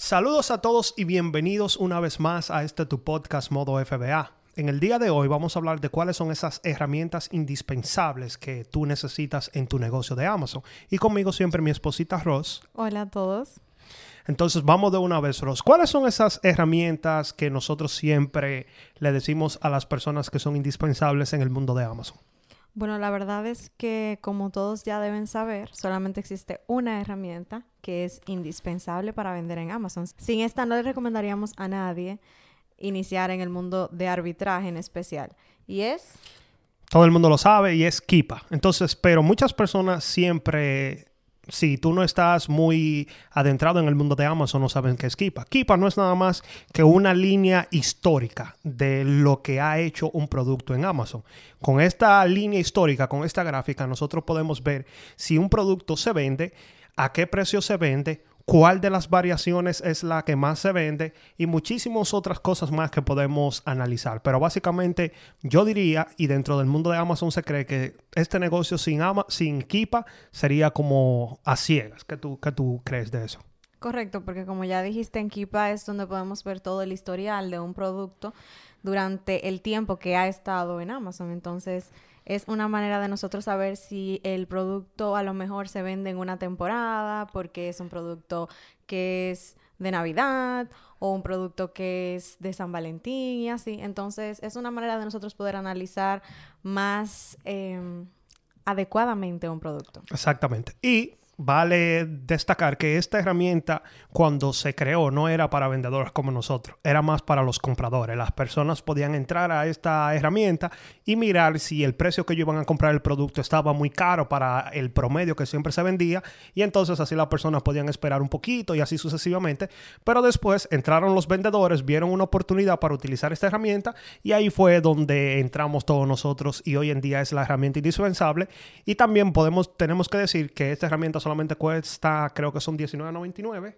Saludos a todos y bienvenidos una vez más a este tu podcast Modo FBA. En el día de hoy vamos a hablar de cuáles son esas herramientas indispensables que tú necesitas en tu negocio de Amazon. Y conmigo siempre mi esposita Ross. Hola a todos. Entonces vamos de una vez, Ross. ¿Cuáles son esas herramientas que nosotros siempre le decimos a las personas que son indispensables en el mundo de Amazon? Bueno, la verdad es que como todos ya deben saber, solamente existe una herramienta que es indispensable para vender en Amazon. Sin esta no le recomendaríamos a nadie iniciar en el mundo de arbitraje en especial. Y es... Todo el mundo lo sabe y es Kipa. Entonces, pero muchas personas siempre si tú no estás muy adentrado en el mundo de Amazon, no saben qué es Kipa. Kipa no es nada más que una línea histórica de lo que ha hecho un producto en Amazon. Con esta línea histórica, con esta gráfica, nosotros podemos ver si un producto se vende, a qué precio se vende, cuál de las variaciones es la que más se vende y muchísimas otras cosas más que podemos analizar. Pero básicamente yo diría, y dentro del mundo de Amazon se cree que este negocio sin, Ama, sin Kipa sería como a ciegas. ¿Qué tú, qué tú crees de eso? Correcto, porque como ya dijiste, en Kipa es donde podemos ver todo el historial de un producto durante el tiempo que ha estado en Amazon. Entonces, es una manera de nosotros saber si el producto a lo mejor se vende en una temporada porque es un producto que es de Navidad o un producto que es de San Valentín y así. Entonces es una manera de nosotros poder analizar más em, adecuadamente un producto. Exactamente. Y vale destacar que esta herramienta cuando se creó no era para vendedores como nosotros, era más para los compradores. Las personas podían entrar a esta herramienta y mirar si el precio que ellos iban a comprar el producto estaba muy caro para el promedio que siempre se vendía y entonces así las personas podían esperar un poquito y así sucesivamente. Pero después entraron los vendedores, vieron una oportunidad para utilizar esta herramienta y ahí fue donde entramos todos nosotros y hoy en día es la herramienta indispensable y también podemos tenemos que decir que esta herramienta solamente cuesta, creo que son $19.99.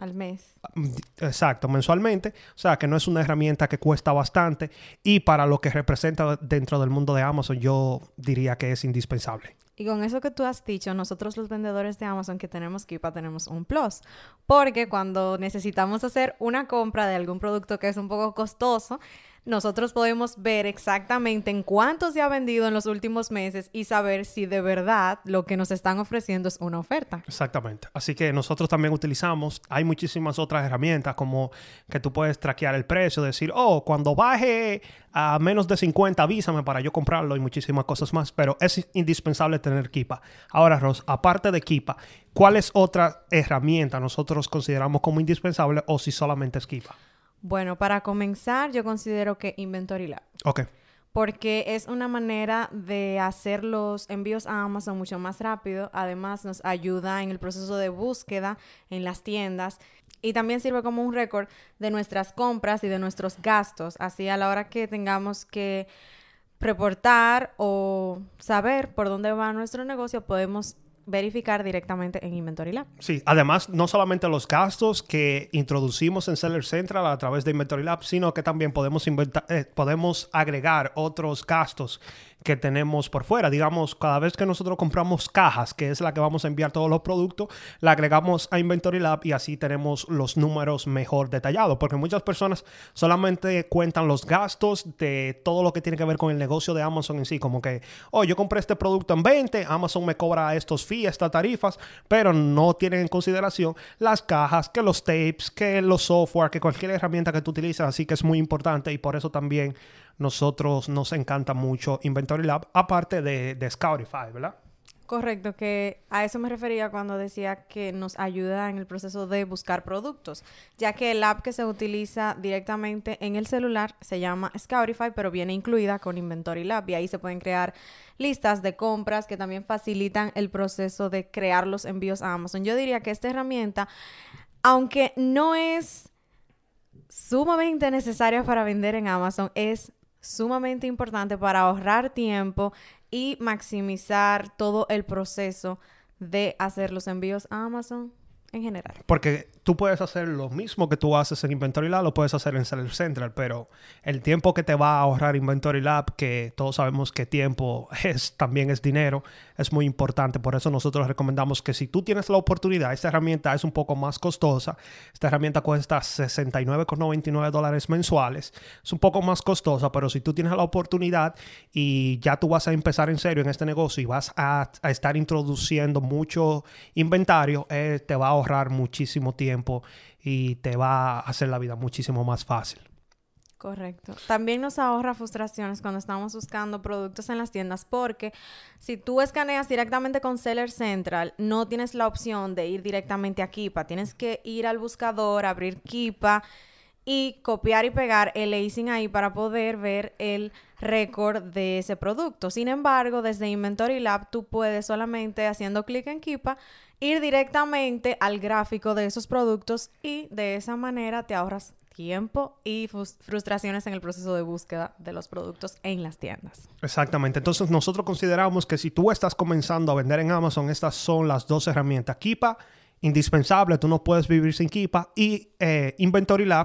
Al mes. Exacto, mensualmente. O sea, que no es una herramienta que cuesta bastante y para lo que representa dentro del mundo de Amazon, yo diría que es indispensable. Y con eso que tú has dicho, nosotros los vendedores de Amazon que tenemos Kipa tenemos un plus. Porque cuando necesitamos hacer una compra de algún producto que es un poco costoso, nosotros podemos ver exactamente en cuánto se ha vendido en los últimos meses y saber si de verdad lo que nos están ofreciendo es una oferta. Exactamente. Así que nosotros también utilizamos, hay muchísimas otras herramientas como que tú puedes traquear el precio, decir, oh, cuando baje a menos de 50, avísame para yo comprarlo y muchísimas cosas más, pero es indispensable tener Kipa. Ahora, Ros, aparte de Kipa, ¿cuál es otra herramienta nosotros consideramos como indispensable o si solamente es Kipa? Bueno, para comenzar, yo considero que Inventory Lab. Ok. Porque es una manera de hacer los envíos a Amazon mucho más rápido. Además, nos ayuda en el proceso de búsqueda en las tiendas. Y también sirve como un récord de nuestras compras y de nuestros gastos. Así a la hora que tengamos que reportar o saber por dónde va nuestro negocio, podemos verificar directamente en Inventory Lab. Sí, además no solamente los gastos que introducimos en Seller Central a través de Inventory Lab, sino que también podemos, eh, podemos agregar otros gastos que tenemos por fuera. Digamos, cada vez que nosotros compramos cajas, que es la que vamos a enviar todos los productos, la agregamos a Inventory Lab y así tenemos los números mejor detallados. Porque muchas personas solamente cuentan los gastos de todo lo que tiene que ver con el negocio de Amazon en sí. Como que, oh, yo compré este producto en 20, Amazon me cobra estos fees, estas tarifas, pero no tienen en consideración las cajas, que los tapes, que los software, que cualquier herramienta que tú utilizas. Así que es muy importante y por eso también nosotros nos encanta mucho Inventory Lab, aparte de, de Scoutify, ¿verdad? Correcto, que a eso me refería cuando decía que nos ayuda en el proceso de buscar productos, ya que el app que se utiliza directamente en el celular se llama Scoutify, pero viene incluida con Inventory Lab y ahí se pueden crear listas de compras que también facilitan el proceso de crear los envíos a Amazon. Yo diría que esta herramienta, aunque no es sumamente necesarias para vender en Amazon. Es sumamente importante para ahorrar tiempo y maximizar todo el proceso de hacer los envíos a Amazon en general. Porque tú puedes hacer lo mismo que tú haces en Inventory Lab, lo puedes hacer en Seller Central, pero el tiempo que te va a ahorrar Inventory Lab, que todos sabemos que tiempo es también es dinero, es muy importante. Por eso nosotros recomendamos que si tú tienes la oportunidad, esta herramienta es un poco más costosa. Esta herramienta cuesta 69,99 dólares mensuales. Es un poco más costosa, pero si tú tienes la oportunidad y ya tú vas a empezar en serio en este negocio y vas a, estar introduciendo mucho inventario, eh, te va a ahorrar muchísimo tiempo y te va a hacer la vida muchísimo más fácil. Correcto. También nos ahorra frustraciones cuando estamos buscando productos en las tiendas porque si tú escaneas directamente con Seller Central, no tienes la opción de ir directamente a Kipa. Tienes que ir al buscador, abrir Kipa y copiar y pegar el lacing ahí para poder ver el récord de ese producto. Sin embargo, desde Inventory Lab tú puedes solamente haciendo clic en Kipa ir directamente al gráfico de esos productos y de esa manera te ahorras tiempo y frustraciones en el proceso de búsqueda de los productos en las tiendas. Exactamente. Entonces nosotros consideramos que si tú estás comenzando a vender en Amazon, estas son las dos herramientas. Kipa indispensable, tú no puedes vivir sin Kipa y eh,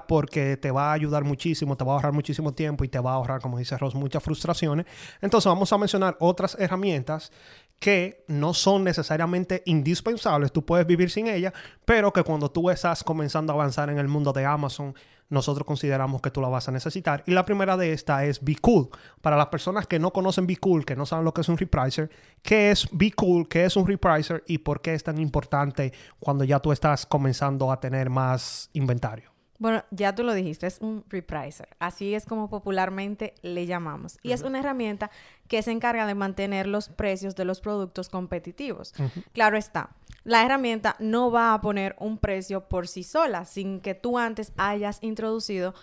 porque te va a ayudar muchísimo, te va a ahorrar muchísimo tiempo y te va a ahorrar, como dice Ross, muchas frustraciones. Entonces vamos a mencionar otras herramientas que no son necesariamente indispensables, tú puedes vivir sin ellas, pero que cuando tú estás comenzando a avanzar en el mundo de Amazon, nosotros consideramos que tú la vas a necesitar. Y la primera de esta es Be Cool. Para las personas que no conocen Be Cool, que no saben lo que es un repricer, ¿qué es Be Cool? ¿Qué es un repricer? ¿Y por qué es tan importante cuando ya tú estás comenzando a tener más inventario? Bueno, ya tú lo dijiste, es un repricer. Así es como popularmente le llamamos. Y es una herramienta que se encarga de mantener los precios de los productos competitivos. Claro está, la herramienta no va a poner un precio por sí sola sin que tú antes hayas introducido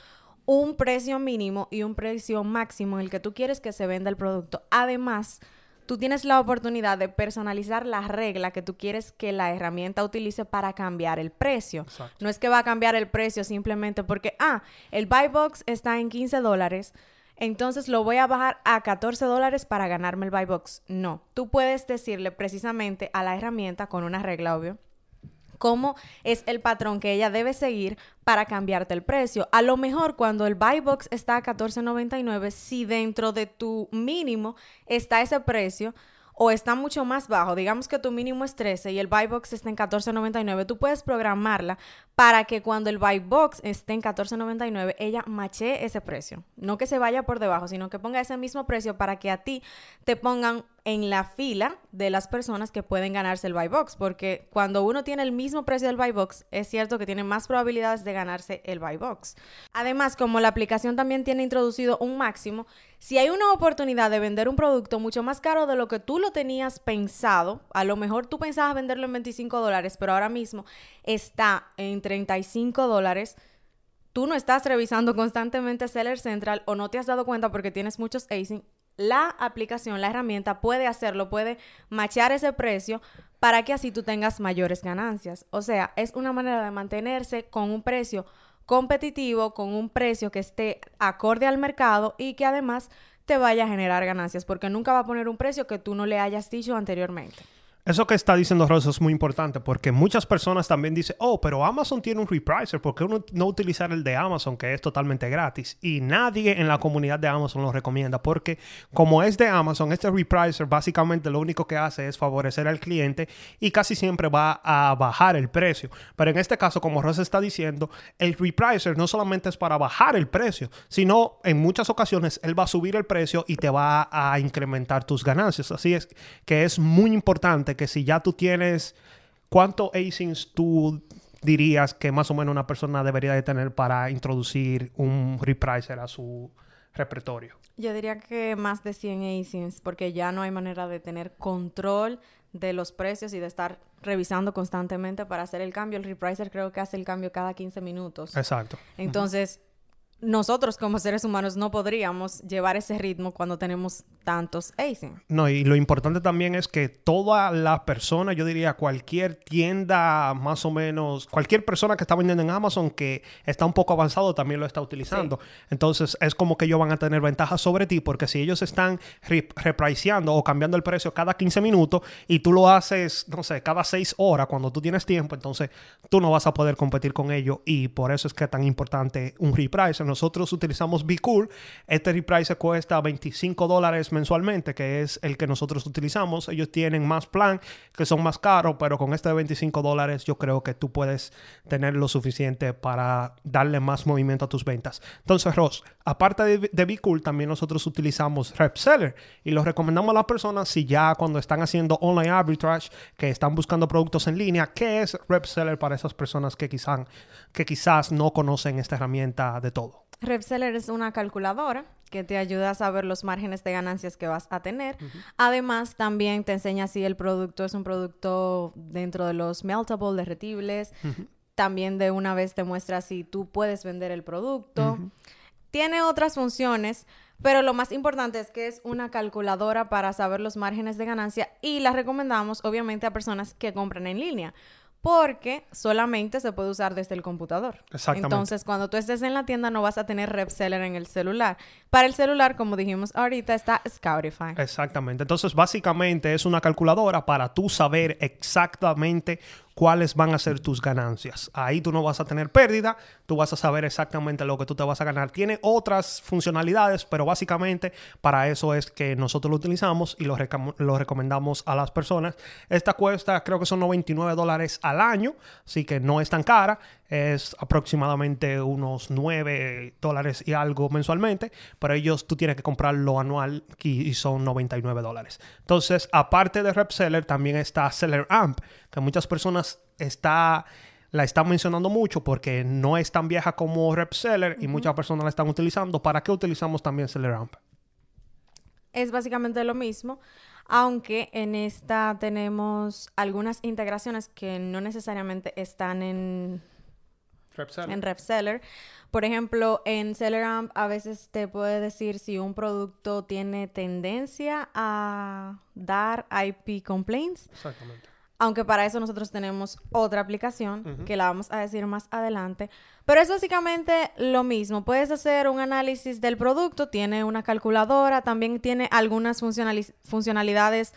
un precio mínimo y un precio máximo en el que tú quieres que se venda el producto. Además, tú tienes la oportunidad de personalizar la regla que tú quieres que la herramienta utilice para cambiar el precio. No es que va a cambiar el precio simplemente porque, ah, el buy box está en 15 dólares entonces lo voy a bajar a 14 dólares para ganarme el buy box. No, tú puedes decirle precisamente a la herramienta con una regla, obvio, cómo es el patrón que ella debe seguir para cambiarte el precio. A lo mejor cuando el buy box está a 14.99, si dentro de tu mínimo está ese precio, o está mucho más bajo, digamos que tu mínimo es 13 y el buy box está en 14.99, tú puedes programarla para que cuando el buy box esté en 14.99, ella mache ese precio. No que se vaya por debajo, sino que ponga ese mismo precio para que a ti te pongan en la fila de las personas que pueden ganarse el buy box, porque cuando uno tiene el mismo precio del buy box, es cierto que tiene más probabilidades de ganarse el buy box. Además, como la aplicación también tiene introducido un máximo, si hay una oportunidad de vender un producto mucho más caro de lo que tú lo tenías pensado, a lo mejor tú pensabas venderlo en 25 dólares, pero ahora mismo está en 35 dólares, tú no estás revisando constantemente Seller Central o no te has dado cuenta porque tienes muchos acing, la aplicación, la herramienta puede hacerlo, puede machar ese precio para que así tú tengas mayores ganancias. O sea, es una manera de mantenerse con un precio competitivo, con un precio que esté acorde al mercado y que además te vaya a generar ganancias, porque nunca va a poner un precio que tú no le hayas dicho anteriormente. Eso que está diciendo Rosa es muy importante porque muchas personas también dicen, oh, pero Amazon tiene un repricer, ¿por qué uno no utilizar el de Amazon que es totalmente gratis? Y nadie en la comunidad de Amazon lo recomienda porque como es de Amazon, este repricer básicamente lo único que hace es favorecer al cliente y casi siempre va a bajar el precio. Pero en este caso, como Rosa está diciendo, el repricer no solamente es para bajar el precio, sino en muchas ocasiones él va a subir el precio y te va a incrementar tus ganancias. Así es que es muy importante que si ya tú tienes, ¿cuántos ASINs tú dirías que más o menos una persona debería de tener para introducir un repricer a su repertorio? Yo diría que más de 100 ASINs, porque ya no hay manera de tener control de los precios y de estar revisando constantemente para hacer el cambio. El repricer creo que hace el cambio cada 15 minutos. Exacto. Entonces, nosotros como seres humanos no podríamos llevar ese ritmo cuando tenemos tantos ASIN. No, y lo importante también es que toda la persona, yo diría cualquier tienda más o menos, cualquier persona que está vendiendo en Amazon que está un poco avanzado también lo está utilizando. Entonces es como que ellos van a tener ventajas sobre ti porque si ellos están repriceando o cambiando el precio cada 15 minutos y tú lo haces, no sé, cada 6 horas cuando tú tienes tiempo, entonces tú no vas a poder competir con ellos y por eso es que es tan importante un reprice nosotros utilizamos Cool. Este reprice cuesta 25 dólares mensualmente, que es el que nosotros utilizamos. Ellos tienen más plan, que son más caros, pero con este de 25 dólares yo creo que tú puedes tener lo suficiente para darle más movimiento a tus ventas. Entonces, Ross, aparte de, de Cool, también nosotros utilizamos Repseller y lo recomendamos a las personas si ya cuando están haciendo online arbitrage, que están buscando productos en línea, ¿qué es Repseller para esas personas que quizás, que quizás no conocen esta herramienta de todo? RepSeller es una calculadora que te ayuda a saber los márgenes de ganancias que vas a tener. Además, también te enseña si el producto es un producto dentro de los meltable, derretibles. También de una vez te muestra si tú puedes vender el producto. Tiene otras funciones, pero lo más importante es que es una calculadora para saber los márgenes de ganancia y la recomendamos obviamente a personas que compran en línea porque solamente se puede usar desde el computador. Exactamente. Entonces, cuando tú estés en la tienda no vas a tener RepSeller en el celular. Para el celular, como dijimos ahorita, está Scoutify. Exactamente. Entonces, básicamente es una calculadora para tú saber exactamente cuáles van a ser tus ganancias. Ahí tú no vas a tener pérdida, tú vas a saber exactamente lo que tú te vas a ganar. Tiene otras funcionalidades, pero básicamente para eso es que nosotros lo utilizamos y lo, recomendamos a las personas. Esta cuesta, creo que son 99 dólares al año, así que no es tan cara es aproximadamente unos 9 dólares y algo mensualmente, pero ellos tú tienes que comprarlo anual y, son 99 dólares. Entonces, aparte de RepSeller, también está Seller Amp, que muchas personas está la están mencionando mucho porque no es tan vieja como RepSeller y muchas personas la están utilizando. ¿Para qué utilizamos también Seller Amp? Es básicamente lo mismo, aunque en esta tenemos algunas integraciones que no necesariamente están en en RepSeller. Por ejemplo, en SellerAmp a veces te puede decir si un producto tiene tendencia a dar IP complaints. Exactamente. Aunque para eso nosotros tenemos otra aplicación que la vamos a decir más adelante. Pero es básicamente lo mismo. Puedes hacer un análisis del producto, tiene una calculadora, también tiene algunas funcionalidades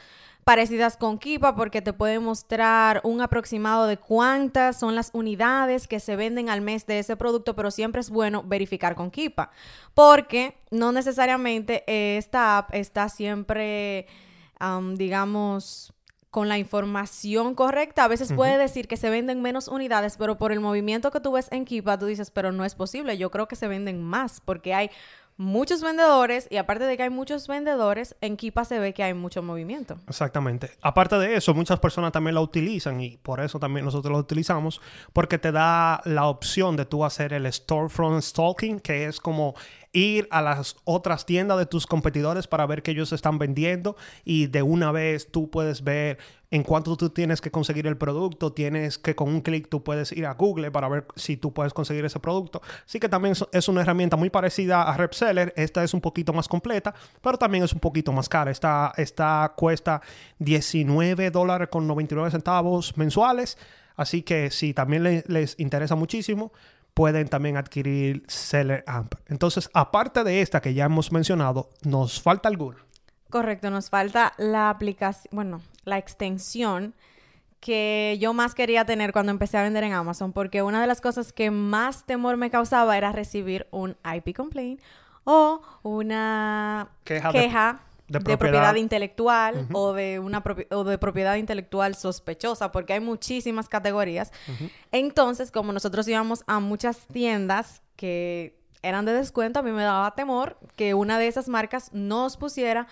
parecidas con Kipa porque te puede mostrar un aproximado de cuántas son las unidades que se venden al mes de ese producto, pero siempre es bueno verificar con Kipa porque no necesariamente esta app está siempre, digamos, con la información correcta. A veces puede decir que se venden menos unidades, pero por el movimiento que tú ves en Kipa, tú dices, pero no es posible. Yo creo que se venden más porque hay muchos vendedores y aparte de que hay muchos vendedores, en Kipa se ve que hay mucho movimiento. Exactamente. Aparte de eso, muchas personas también la utilizan y por eso también nosotros lo utilizamos porque te da la opción de tú hacer el storefront stalking, que es como ir a las otras tiendas de tus competidores para ver qué ellos están vendiendo y de una vez tú puedes ver en cuánto tú tienes que conseguir el producto, tienes que con un clic tú puedes ir a Google para ver si tú puedes conseguir ese producto. Así que también es una herramienta muy parecida a RepSeller, esta es un poquito más completa, pero también es un poquito más cara. Esta, esta cuesta 19 dólares con 99 centavos mensuales. Así que si también les interesa muchísimo, pueden también adquirir Seller Amp. Entonces, aparte de esta que ya hemos mencionado, ¿nos falta alguna? Correcto, nos falta la aplicación, bueno, la extensión que yo más quería tener cuando empecé a vender en Amazon, porque una de las cosas que más temor me causaba era recibir un IP complaint o una queja, de, propiedad. intelectual o, de una o de propiedad intelectual sospechosa, porque hay muchísimas categorías. Entonces, como nosotros íbamos a muchas tiendas que eran de descuento, a mí me daba temor que una de esas marcas nos pusiera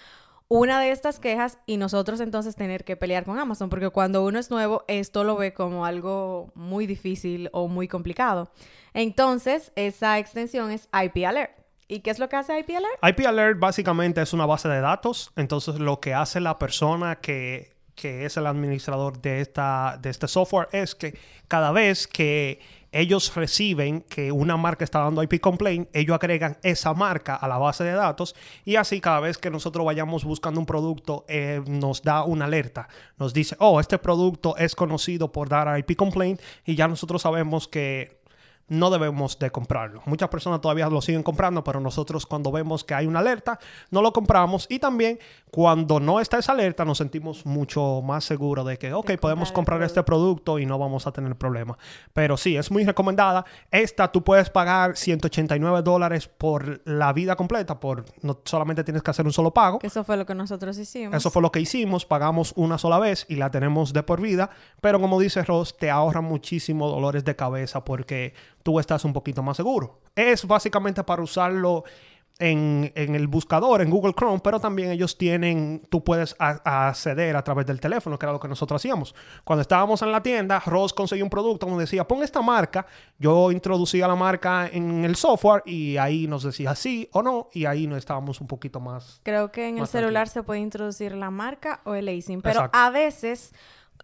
una de estas quejas y nosotros entonces tener que pelear con Amazon, porque cuando uno es nuevo, esto lo ve como algo muy difícil o muy complicado. Entonces, esa extensión es IP Alert. ¿Y qué es lo que hace IP Alert? IP Alert básicamente es una base de datos. Entonces, lo que hace la persona que, es el administrador de, esta, de este software es que cada vez que ellos reciben que una marca está dando IP complaint, ellos agregan esa marca a la base de datos y así cada vez que nosotros vayamos buscando un producto eh, nos da una alerta, nos dice, oh, este producto es conocido por dar IP complaint y ya nosotros sabemos que no debemos de comprarlo. Muchas personas todavía lo siguen comprando, pero nosotros cuando vemos que hay una alerta, no lo compramos y también cuando no está esa alerta nos sentimos mucho más seguros de que, ok, podemos comprar este producto y no vamos a tener problema. Pero sí, es muy recomendada. Esta tú puedes pagar 189 dólares por la vida completa, por no solamente tienes que hacer un solo pago. Que eso fue lo que nosotros hicimos. Eso fue lo que hicimos, pagamos una sola vez y la tenemos de por vida, pero como dice Ross, te ahorra muchísimo dolores de cabeza porque tú estás un poquito más seguro. Es básicamente para usarlo en, el buscador, en Google Chrome, pero también ellos tienen, tú puedes acceder a través del teléfono, que era lo que nosotros hacíamos. Cuando estábamos en la tienda, Ross conseguía un producto donde decía, pon esta marca, yo introducía la marca en el software y ahí nos decía sí o no, y ahí nos estábamos un poquito más. Creo que en el celular se puede introducir la marca o el ASIN, pero a veces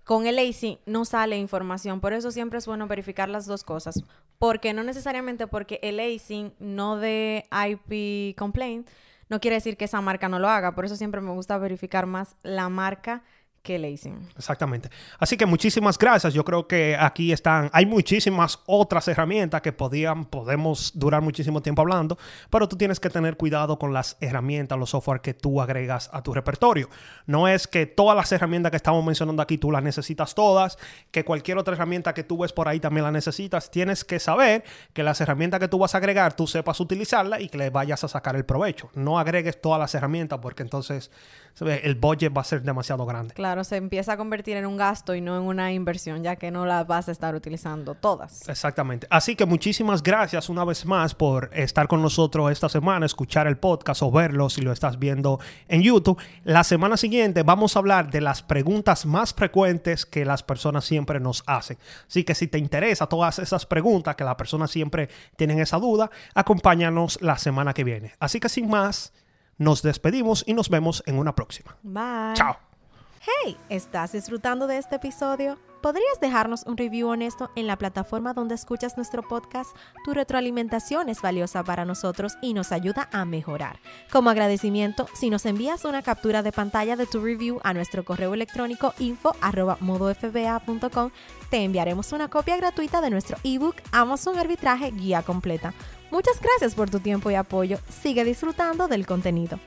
con el AC no sale información, por eso siempre es bueno verificar las dos cosas, porque no necesariamente porque el AC no de IP complaint no quiere decir que esa marca no lo haga, por eso siempre me gusta verificar más la marca que le Exactamente. Así que muchísimas gracias. Yo creo que aquí están, hay muchísimas otras herramientas que podían, podemos durar muchísimo tiempo hablando, pero tú tienes que tener cuidado con las herramientas, los software que tú agregas a tu repertorio. No es que todas las herramientas que estamos mencionando aquí tú las necesitas todas, que cualquier otra herramienta que tú ves por ahí también la necesitas. Tienes que saber que las herramientas que tú vas a agregar, tú sepas utilizarla y que le vayas a sacar el provecho. No agregues todas las herramientas porque entonces el budget va a ser demasiado grande. Claro, se empieza a convertir en un gasto y no en una inversión, ya que no las vas a estar utilizando todas. Exactamente. Así que muchísimas gracias una vez más por estar con nosotros esta semana, escuchar el podcast o verlo si lo estás viendo en YouTube. La semana siguiente vamos a hablar de las preguntas más frecuentes que las personas siempre nos hacen. Así que si te interesa todas esas preguntas que las personas siempre tienen esa duda, acompáñanos la semana que viene. Así que sin más, nos despedimos y nos vemos en una próxima. Bye. Chao. Hey, ¿estás disfrutando de este episodio? ¿Podrías dejarnos un review honesto en la plataforma donde escuchas nuestro podcast? Tu retroalimentación es valiosa para nosotros y nos ayuda a mejorar. Como agradecimiento, si nos envías una captura de pantalla de tu review a nuestro correo electrónico info@modofba.com, te enviaremos una copia gratuita de nuestro ebook Amazon Arbitraje Guía Completa. Muchas gracias por tu tiempo y apoyo. Sigue disfrutando del contenido.